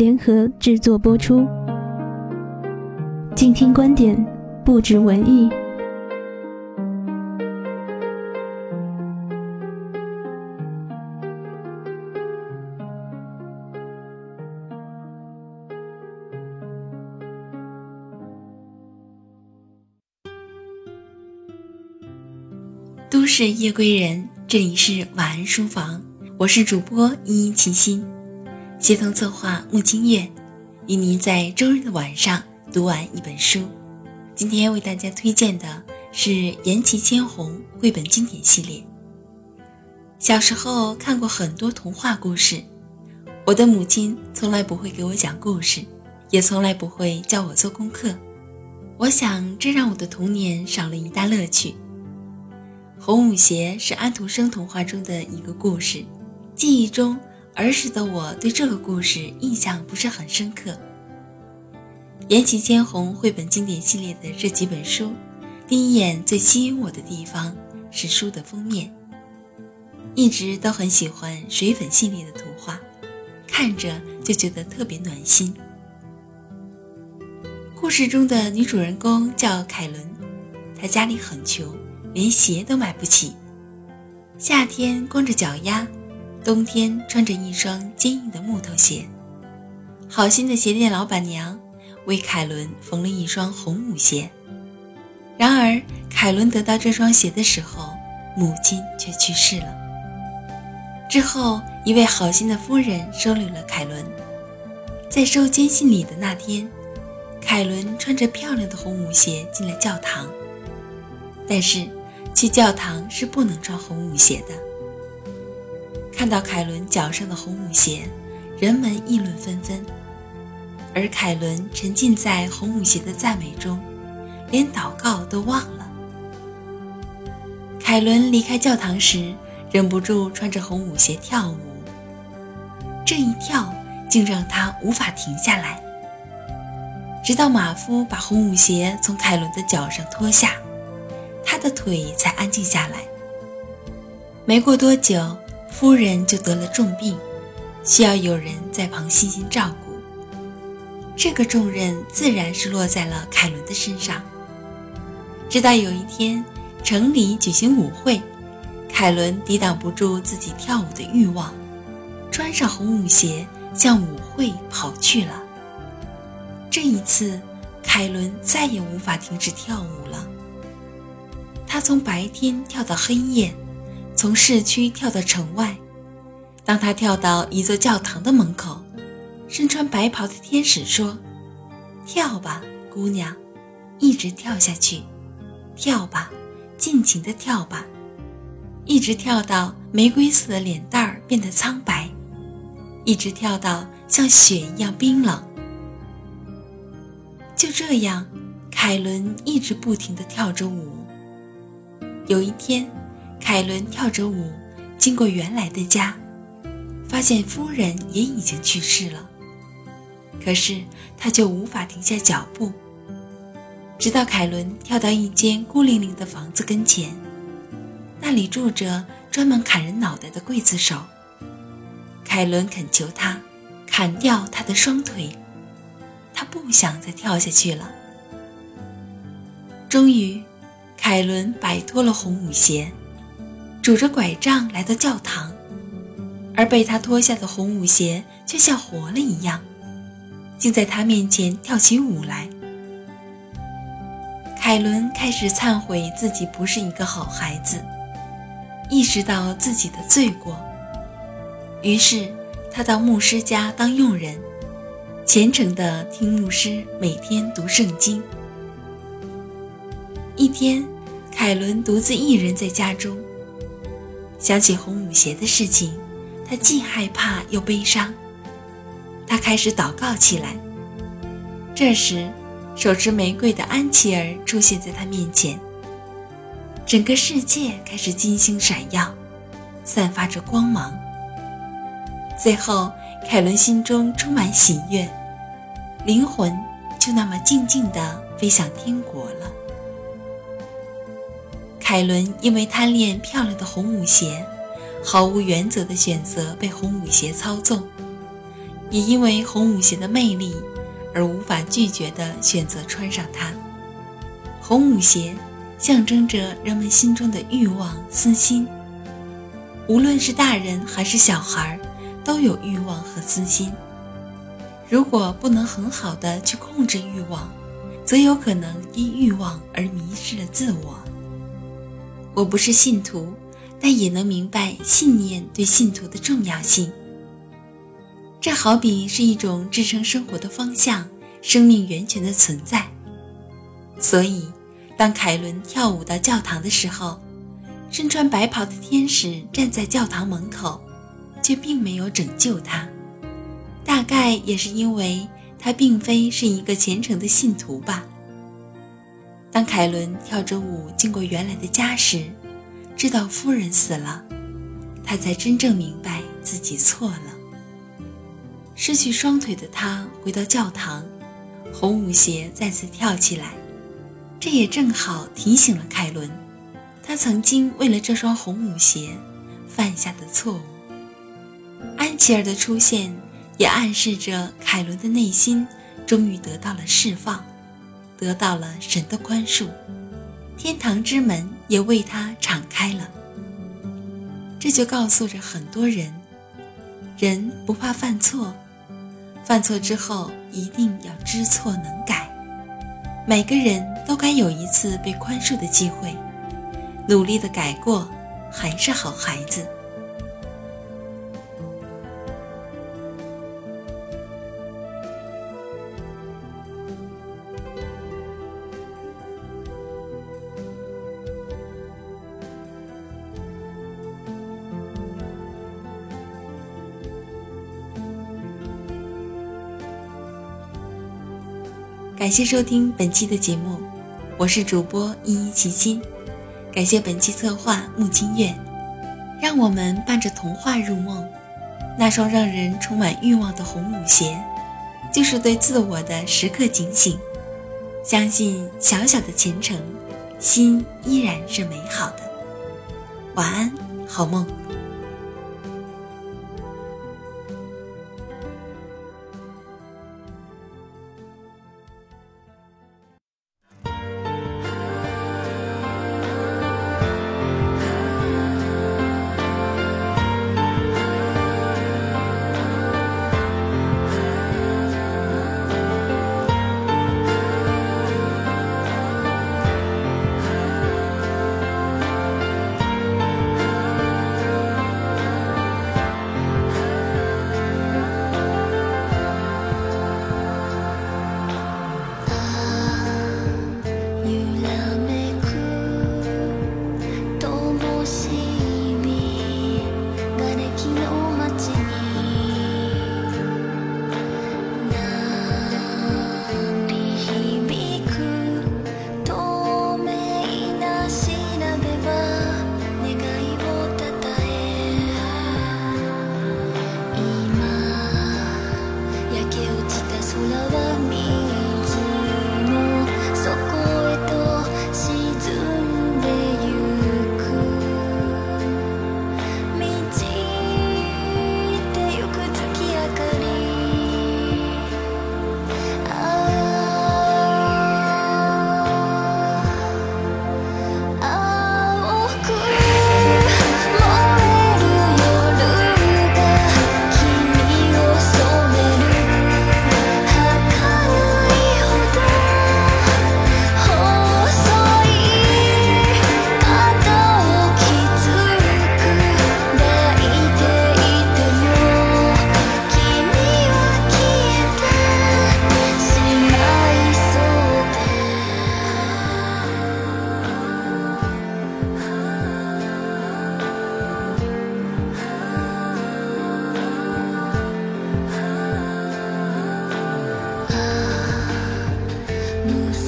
联合制作播出。静听观点，不止文艺。都市夜归人。这里是晚安书房，我是主播依依齐心，协同策划穆清月，与您在周日的晚上读完一本书。今天为大家推荐的是《言其千红》绘本经典系列。小时候看过很多童话故事，我的母亲从来不会给我讲故事，也从来不会教我做功课。我想，这让我的童年少了一大乐趣。红舞鞋是安徒生童话中的一个故事，记忆中儿时的我对这个故事印象不是很深刻。言其千红绘本经典系列的这几本书，第一眼最吸引我的地方是书的封面。一直都很喜欢水粉系列的图画，看着就觉得特别暖心。故事中的女主人公叫凯伦，她家里很穷。连鞋都买不起，夏天光着脚丫，冬天穿着一双坚硬的木头鞋。好心的鞋店老板娘为凯伦缝了一双红舞鞋。然而，凯伦得到这双鞋的时候，母亲却去世了。之后，一位好心的夫人收留了凯伦。在收监信礼的那天，凯伦穿着漂亮的红舞鞋进了教堂，但是。去教堂是不能穿红舞鞋的。看到凯伦脚上的红舞鞋，人们议论纷纷，而凯伦沉浸在红舞鞋的赞美中，连祷告都忘了。凯伦离开教堂时，忍不住穿着红舞鞋跳舞，这一跳竟让他无法停下来，直到马夫把红舞鞋从凯伦的脚上脱下。他的腿才安静下来。没过多久，夫人就得了重病，需要有人在旁细心照顾。这个重任自然是落在了凯伦的身上。直到有一天，城里举行舞会，凯伦抵挡不住自己跳舞的欲望，穿上红舞鞋向舞会跑去了。这一次，凯伦再也无法停止跳舞了。他从白天跳到黑夜，从市区跳到城外。当他跳到一座教堂的门口，身穿白袍的天使说：“跳吧，姑娘，一直跳下去，跳吧，尽情的跳吧，一直跳到玫瑰色的脸蛋儿变得苍白，一直跳到像雪一样冰冷。”就这样，凯伦一直不停地跳着舞。有一天，凯伦跳着舞经过原来的家，发现夫人也已经去世了。可是他却无法停下脚步，直到凯伦跳到一间孤零零的房子跟前，那里住着专门砍人脑袋的刽子手。凯伦恳求他砍掉他的双腿，他不想再跳下去了。终于。凯伦摆脱了红舞鞋，拄着拐杖来到教堂，而被他脱下的红舞鞋却像活了一样，竟在他面前跳起舞来。凯伦开始忏悔自己不是一个好孩子，意识到自己的罪过，于是他到牧师家当佣人，虔诚地听牧师每天读圣经。一天，凯伦独自一人在家中，想起红舞鞋的事情。他既害怕又悲伤，他开始祷告起来。这时，手持玫瑰的安琪儿出现在他面前。整个世界开始金星闪耀，散发着光芒。最后，凯伦心中充满喜悦，灵魂就那么静静地飞向天国了。凯伦因为贪恋漂亮的红舞鞋。毫无原则的选择被红舞鞋操纵，也因为红舞鞋的魅力而无法拒绝的选择穿上它。红舞鞋象征着人们心中的欲望、私心。无论是大人还是小孩，都有欲望和私心。如果不能很好的去控制欲望，则有可能因欲望而迷失了自我。我不是信徒。但也能明白信念对信徒的重要性。这好比是一种支撑生活的方向、生命源泉的存在。所以，当凯伦跳舞到教堂的时候，身穿白袍的天使站在教堂门口，却并没有拯救他。大概也是因为他并非是一个虔诚的信徒吧。当凯伦跳着舞经过原来的家时，知道夫人死了，他才真正明白自己错了。失去双腿的他回到教堂，红舞鞋再次跳起来，这也正好提醒了凯伦，他曾经为了这双红舞鞋犯下的错误。安琪儿的出现也暗示着凯伦的内心终于得到了释放，得到了神的宽恕。天堂之门也为他敞开了，这就告诉着很多人：人不怕犯错，犯错之后一定要知错能改。每个人都该有一次被宽恕的机会，努力的改过，还是好孩子。感谢收听本期的节目，我是主播依依齐心。感谢本期策划木清月，让我们伴着童话入梦。那双让人充满欲望的红舞鞋，就是对自我的时刻警醒。相信小小的虔诚，心依然是美好的。晚安，好梦。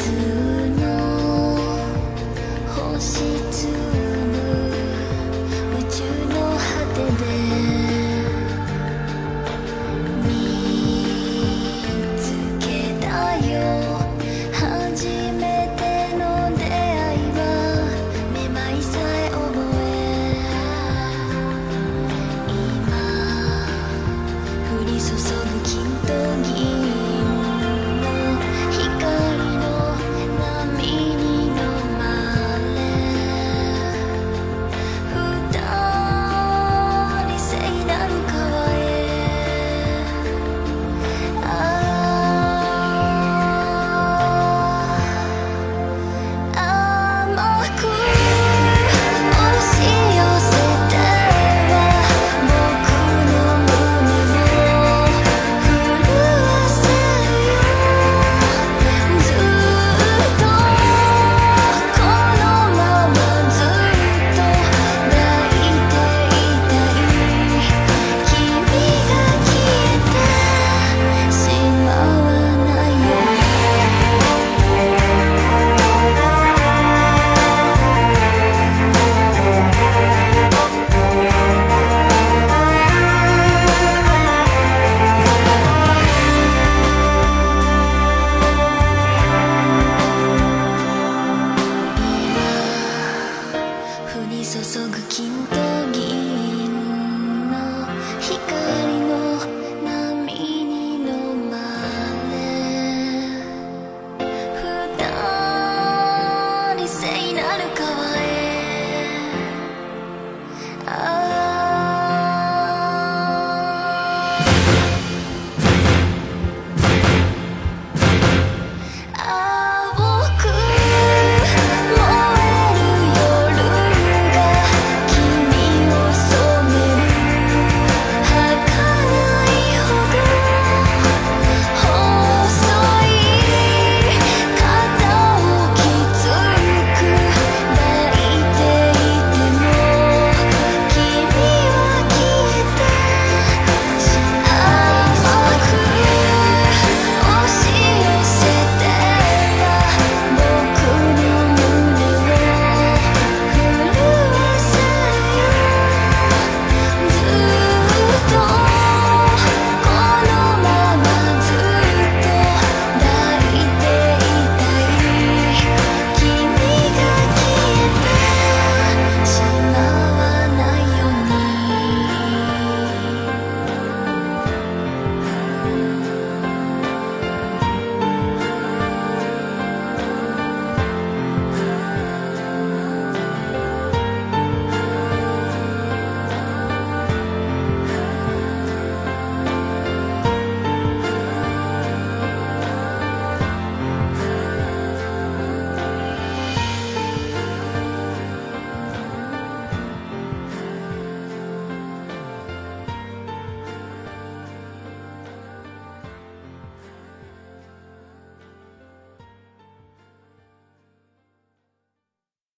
to るかは